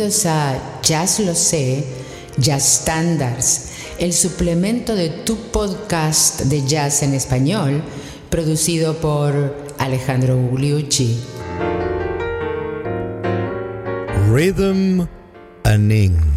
Bienvenidos a Jazz Lo Sé, Jazz Standards, el suplemento de tu podcast de jazz en español, producido por Alejandro Gugliucci. Rhythm and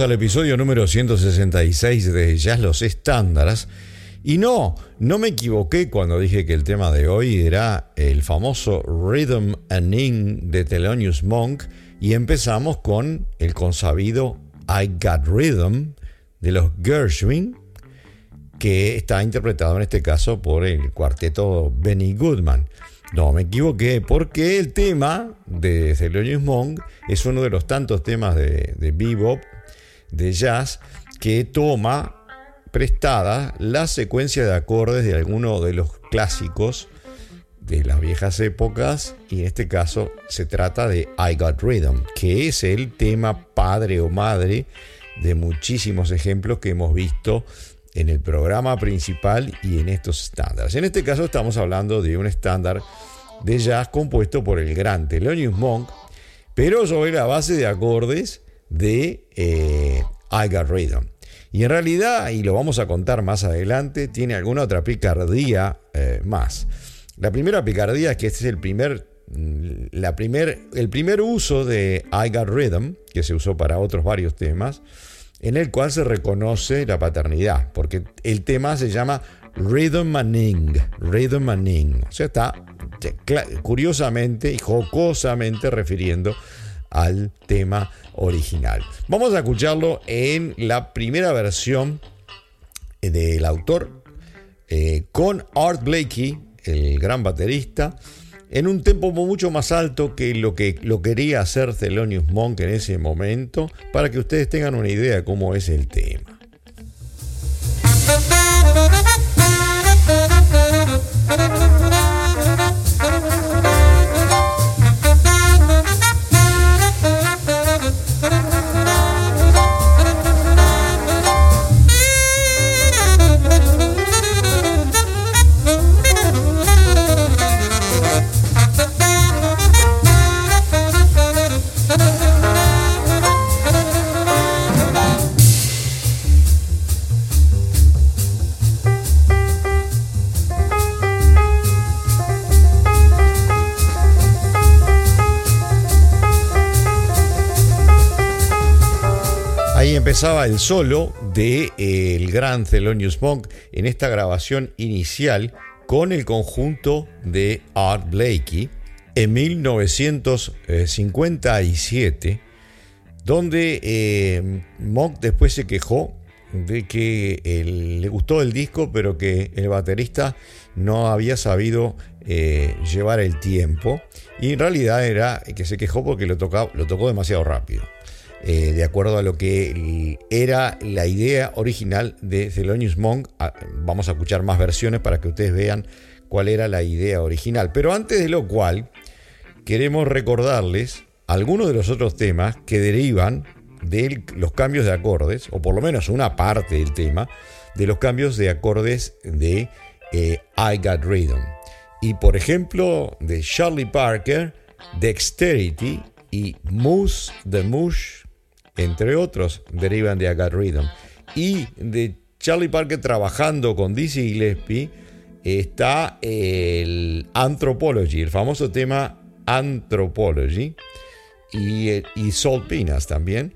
al episodio número 166 de Jazz Los Estándares. Y no, no me equivoqué cuando dije que el tema de hoy era el famoso Rhythm and Ing de Thelonious Monk y empezamos con el consabido I Got Rhythm de los Gershwin que está interpretado en este caso por el cuarteto Benny Goodman. No, me equivoqué, porque el tema de Thelonious Monk es uno de los tantos temas de bebop de jazz que toma prestada la secuencia de acordes de alguno de los clásicos de las viejas épocas y en este caso se trata de I Got Rhythm, que es el tema padre o madre de muchísimos ejemplos que hemos visto en el programa principal y en estos estándares. En este caso estamos hablando de un estándar de jazz compuesto por el gran Thelonious Monk, pero sobre la base de acordes de eh, I Got Rhythm. Y en realidad, y lo vamos a contar más adelante, tiene alguna otra picardía eh, más. La primera picardía es que este es el primer, mm, la primer, el primer uso de I Got Rhythm, que se usó para otros varios temas, en el cual se reconoce la paternidad, porque el tema se llama Rhythm Manning, Rhythm Manning. O sea, está curiosamente y jocosamente refiriendo al tema original. Vamos a escucharlo en la primera versión del autor eh, con Art Blakey, el gran baterista, en un tempo mucho más alto que lo que lo quería hacer Thelonious Monk en ese momento, para que ustedes tengan una idea de cómo es el tema. Empezaba el solo de eh, el gran Thelonious Monk en esta grabación inicial con el conjunto de Art Blakey en 1957, donde eh, Monk después se quejó de que le gustó el disco, pero que el baterista no había sabido eh, llevar el tiempo. Y en realidad era que se quejó porque lo tocó demasiado rápido. Eh, de acuerdo a lo que era la idea original de Thelonious Monk. Ah, vamos a escuchar más versiones para que ustedes vean cuál era la idea original. Pero antes de lo cual, queremos recordarles algunos de los otros temas que derivan de los cambios de acordes, o por lo menos una parte del tema, de los cambios de acordes de eh, I Got Rhythm. Y por ejemplo, de Charlie Parker, Dexterity y Moose the Mush entre otros, derivan de Agat Rhythm. Y de Charlie Parker trabajando con Dizzy Gillespie está el Anthropology, el famoso tema Anthropology y, y Soul Pinas también.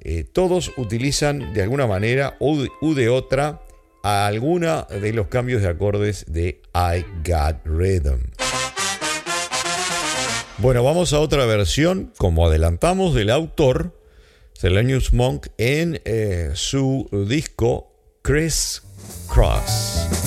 Eh, todos utilizan de alguna manera o de otra alguna de los cambios de acordes de I Got Rhythm. Bueno, vamos a otra versión, como adelantamos, del autor Thelonious Monk en eh, su disco Chris Cross.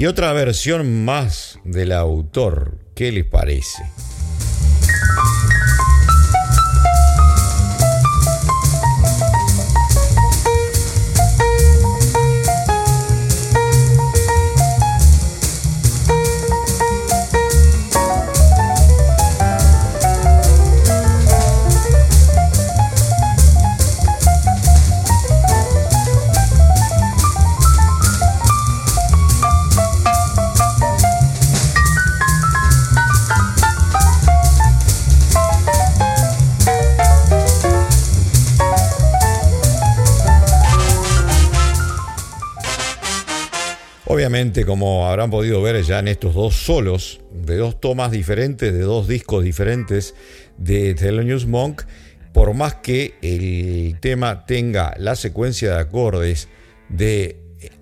Y otra versión más del autor. ¿Qué les parece? Como habrán podido ver ya en estos dos solos, de dos tomas diferentes, de dos discos diferentes de Thelonious Monk, por más que el tema tenga la secuencia de acordes de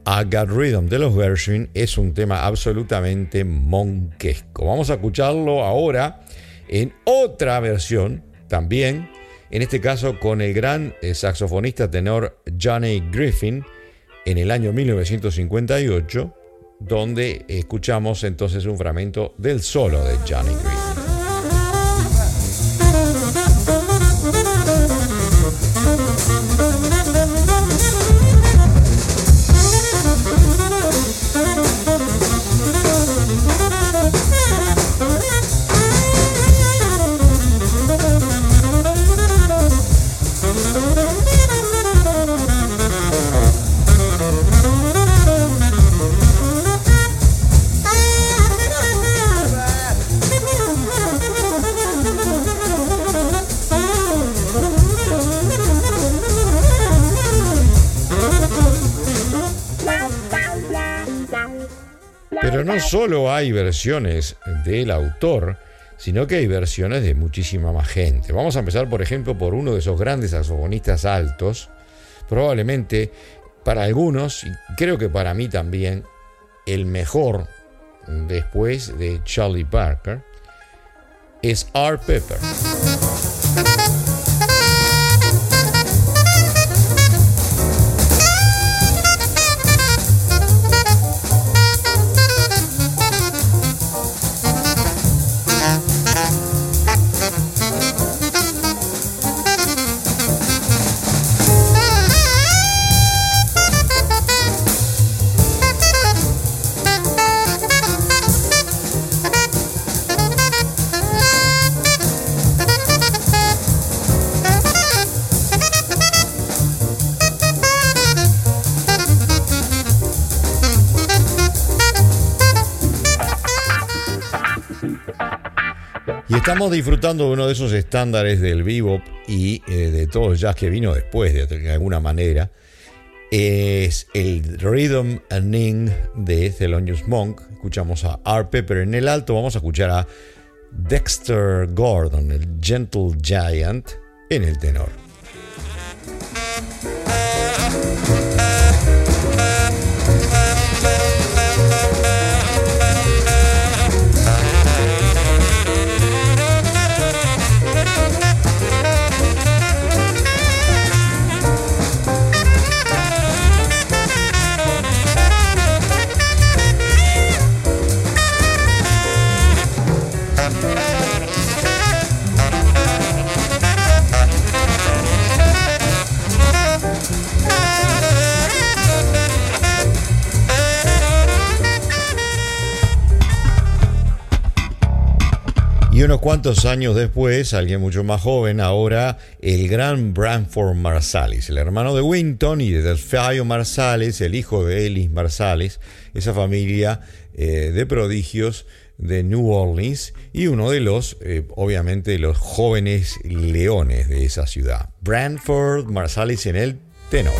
I Got Rhythm de los Gershwin, es un tema absolutamente monquesco. Vamos a escucharlo ahora en otra versión, también, en este caso con el gran eh, saxofonista tenor Johnny Griffin, en el año 1958, donde escuchamos entonces un fragmento del solo de Johnny Green. Solo hay versiones del autor, sino que hay versiones de muchísima más gente. Vamos a empezar, por ejemplo, por uno de esos grandes saxofonistas altos, probablemente para algunos, y creo que para mí también, el mejor después de Charlie Parker, es Art Pepper. Estamos disfrutando de uno de esos estándares del bebop y eh, de todo el jazz que vino después, de, alguna manera. Es el Rhythm and Ning de Thelonious Monk. Escuchamos a Art Pepper en el alto. Vamos a escuchar a Dexter Gordon, el Gentle Giant, en el tenor. Y unos cuantos años después, alguien mucho más joven, ahora el gran Branford Marsalis, el hermano de Winton y de Delfio Marsalis, el hijo de Ellis Marsalis, esa familia eh, de prodigios de New Orleans y uno de los, eh, obviamente, los jóvenes leones de esa ciudad. Branford Marsalis en el tenor.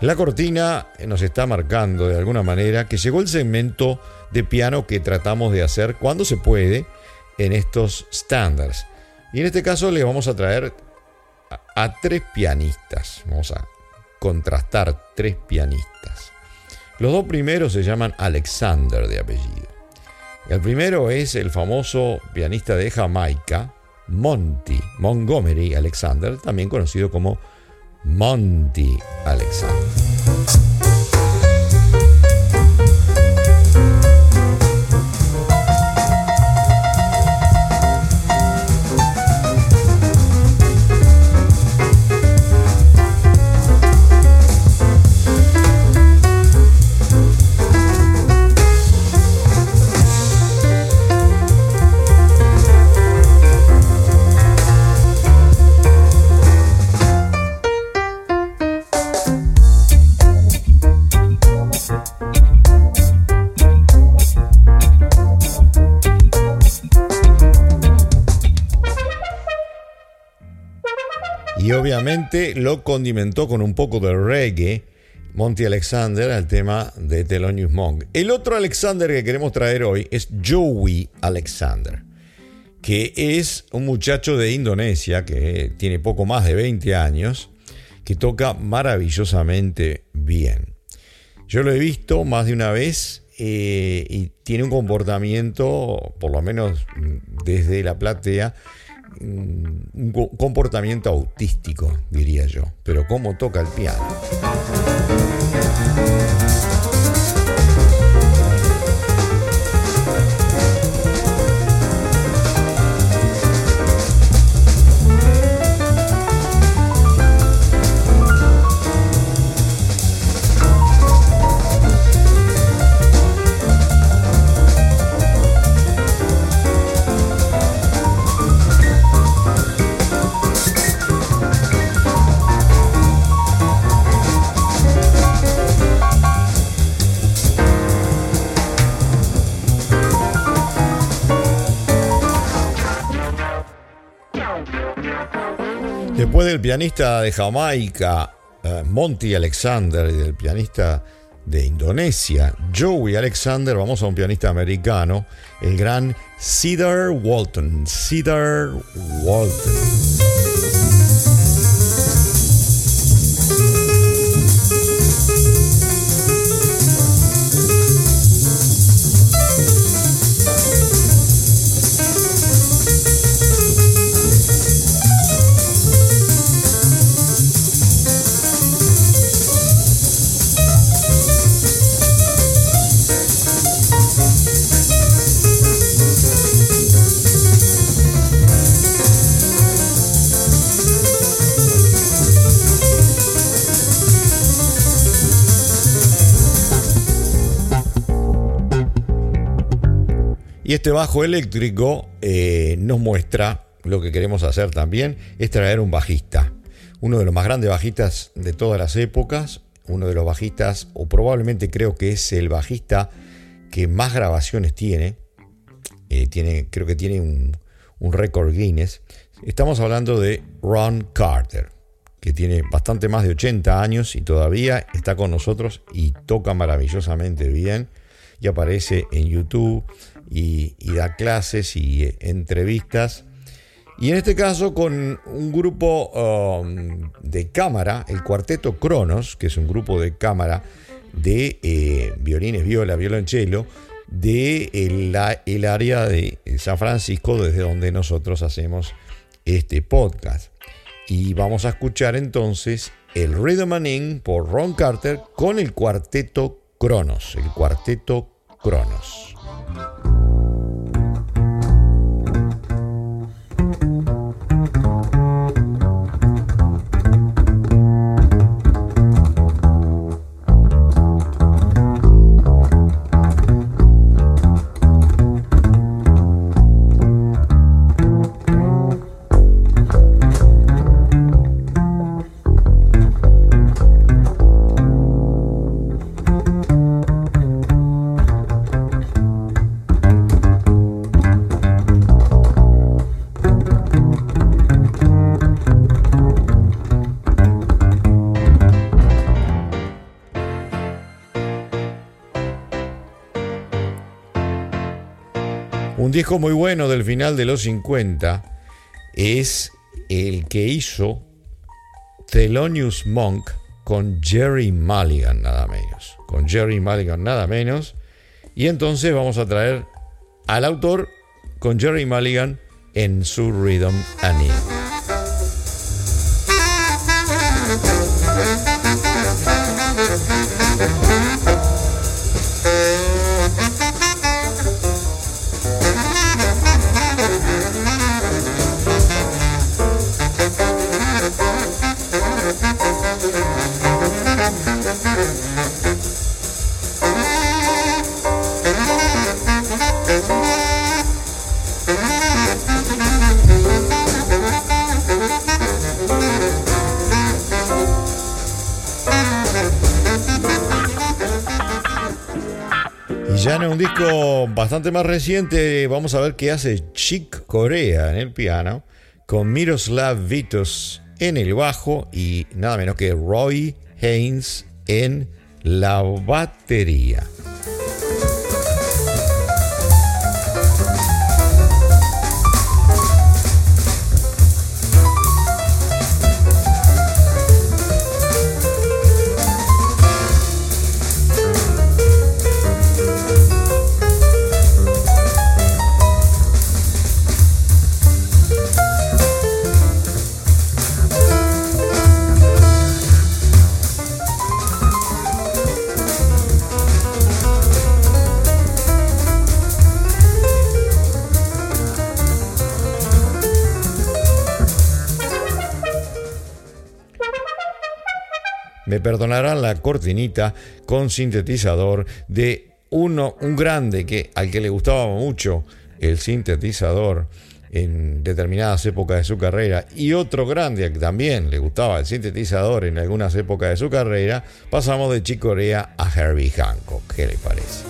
La cortina nos está marcando de alguna manera que llegó el segmento de piano que tratamos de hacer cuando se puede en estos estándares. Y en este caso le vamos a traer a, tres pianistas. Vamos a contrastar tres pianistas. Los dos primeros se llaman Alexander de apellido. El primero es el famoso pianista de Jamaica, Monty Montgomery Alexander, también conocido como Monty Alexander. Lo condimentó con un poco de reggae. Monty Alexander al tema de Thelonious Monk. El otro Alexander que queremos traer hoy es Joey Alexander, que es un muchacho de Indonesia que tiene poco más de 20 años, que toca maravillosamente bien. Yo lo he visto más de una vez eh, y tiene un comportamiento, por lo menos desde la platea, un comportamiento autístico, diría yo, pero cómo toca el piano. Del pianista de Jamaica, eh, Monty Alexander, y del pianista de Indonesia, Joey Alexander, vamos a un pianista americano, el gran Cedar Walton. Cedar Walton. Y este bajo eléctrico eh, nos muestra lo que queremos hacer también, es traer un bajista. Uno de los más grandes bajistas de todas las épocas, uno de los bajistas, o probablemente creo que es el bajista que más grabaciones tiene. Eh, tiene creo que tiene un, un récord Guinness. Estamos hablando de Ron Carter, que tiene bastante más de 80 años y todavía está con nosotros y toca maravillosamente bien. Y aparece en YouTube, y, da clases y eh, entrevistas. Y en este caso con un grupo um, de cámara, el Cuarteto Cronos, que es un grupo de cámara de eh, violines, viola, violonchelo, de el, el, área de San Francisco, desde donde nosotros hacemos este podcast. Y vamos a escuchar entonces el Rhythm and In por Ron Carter con el Cuarteto Cronos, el Cuarteto Cronos. Un disco muy bueno del final de los 50 es el que hizo Thelonious Monk con Jerry Mulligan, nada menos. Con Jerry Mulligan, nada menos. Y entonces vamos a traer al autor con Jerry Mulligan en su Rhythm and ya en un disco bastante más reciente vamos a ver qué hace Chick Corea en el piano, con Miroslav Vitos en el bajo y nada menos que Roy Haynes en la batería. Me perdonarán la cortinita con sintetizador de uno, un grande que, al que le gustaba mucho el sintetizador en determinadas épocas de su carrera y otro grande al que también le gustaba el sintetizador en algunas épocas de su carrera, pasamos de Chicorea a Herbie Hancock. ¿Qué le parece?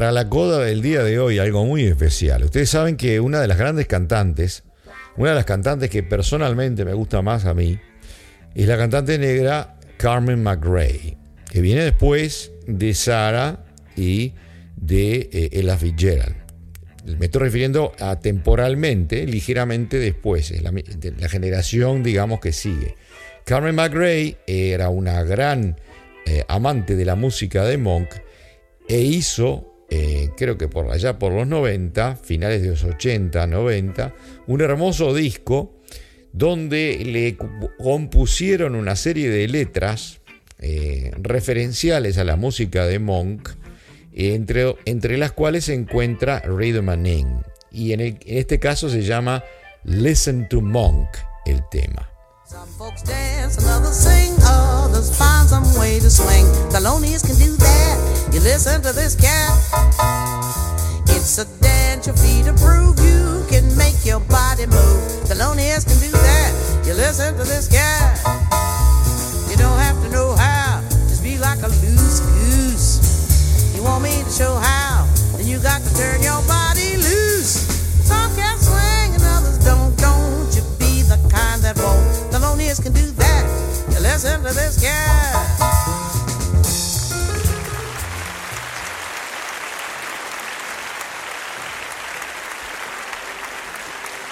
Para la coda del día de hoy algo muy especial. Ustedes saben que una de las grandes cantantes, una de las cantantes que personalmente me gusta más a mí, es la cantante negra Carmen McRae, que viene después de Sarah y de eh, Ella Fitzgerald. Me estoy refiriendo a temporalmente, ligeramente después, es la, generación, digamos, que sigue. Carmen McRae era una gran eh, amante de la música de Monk e hizo eh, creo que por allá por los 90, finales de los 80, 90, un hermoso disco donde le compusieron una serie de letras eh, referenciales a la música de Monk, entre, entre las cuales se encuentra Rhythm and Y en, en este caso se llama Listen to Monk el tema. Some folks dance, and others sing, others find some way to swing. Thelonious can do that. You listen to this cat. It's a dance your feet to prove you can make your body move. Thelonious can do that. You listen to this cat. You don't have to know how, just be like a loose goose. You want me to show how? Then you got to turn your body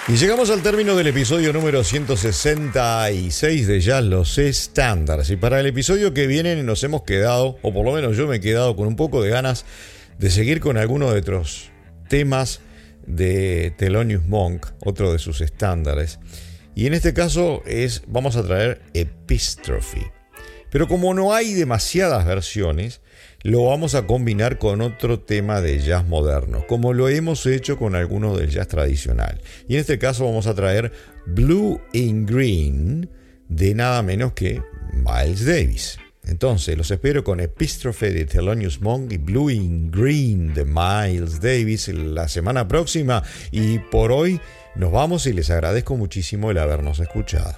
Y llegamos al término del episodio número 166 de Jazz Los Estándares. Y para el episodio que viene nos hemos quedado, o por lo menos yo me he quedado con un poco de ganas de seguir con algunos de otros temas de Thelonious Monk, otro de sus estándares. Y en este caso es, vamos a traer Epistrophy. Pero como no hay demasiadas versiones, lo vamos a combinar con otro tema de jazz moderno, como lo hemos hecho con algunos del jazz tradicional. Y en este caso vamos a traer Blue in Green de nada menos que Miles Davis. Entonces, los espero con Epístrofe de Thelonious Monk y Blue in Green de Miles Davis la semana próxima. Y por hoy nos vamos y les agradezco muchísimo el habernos escuchado.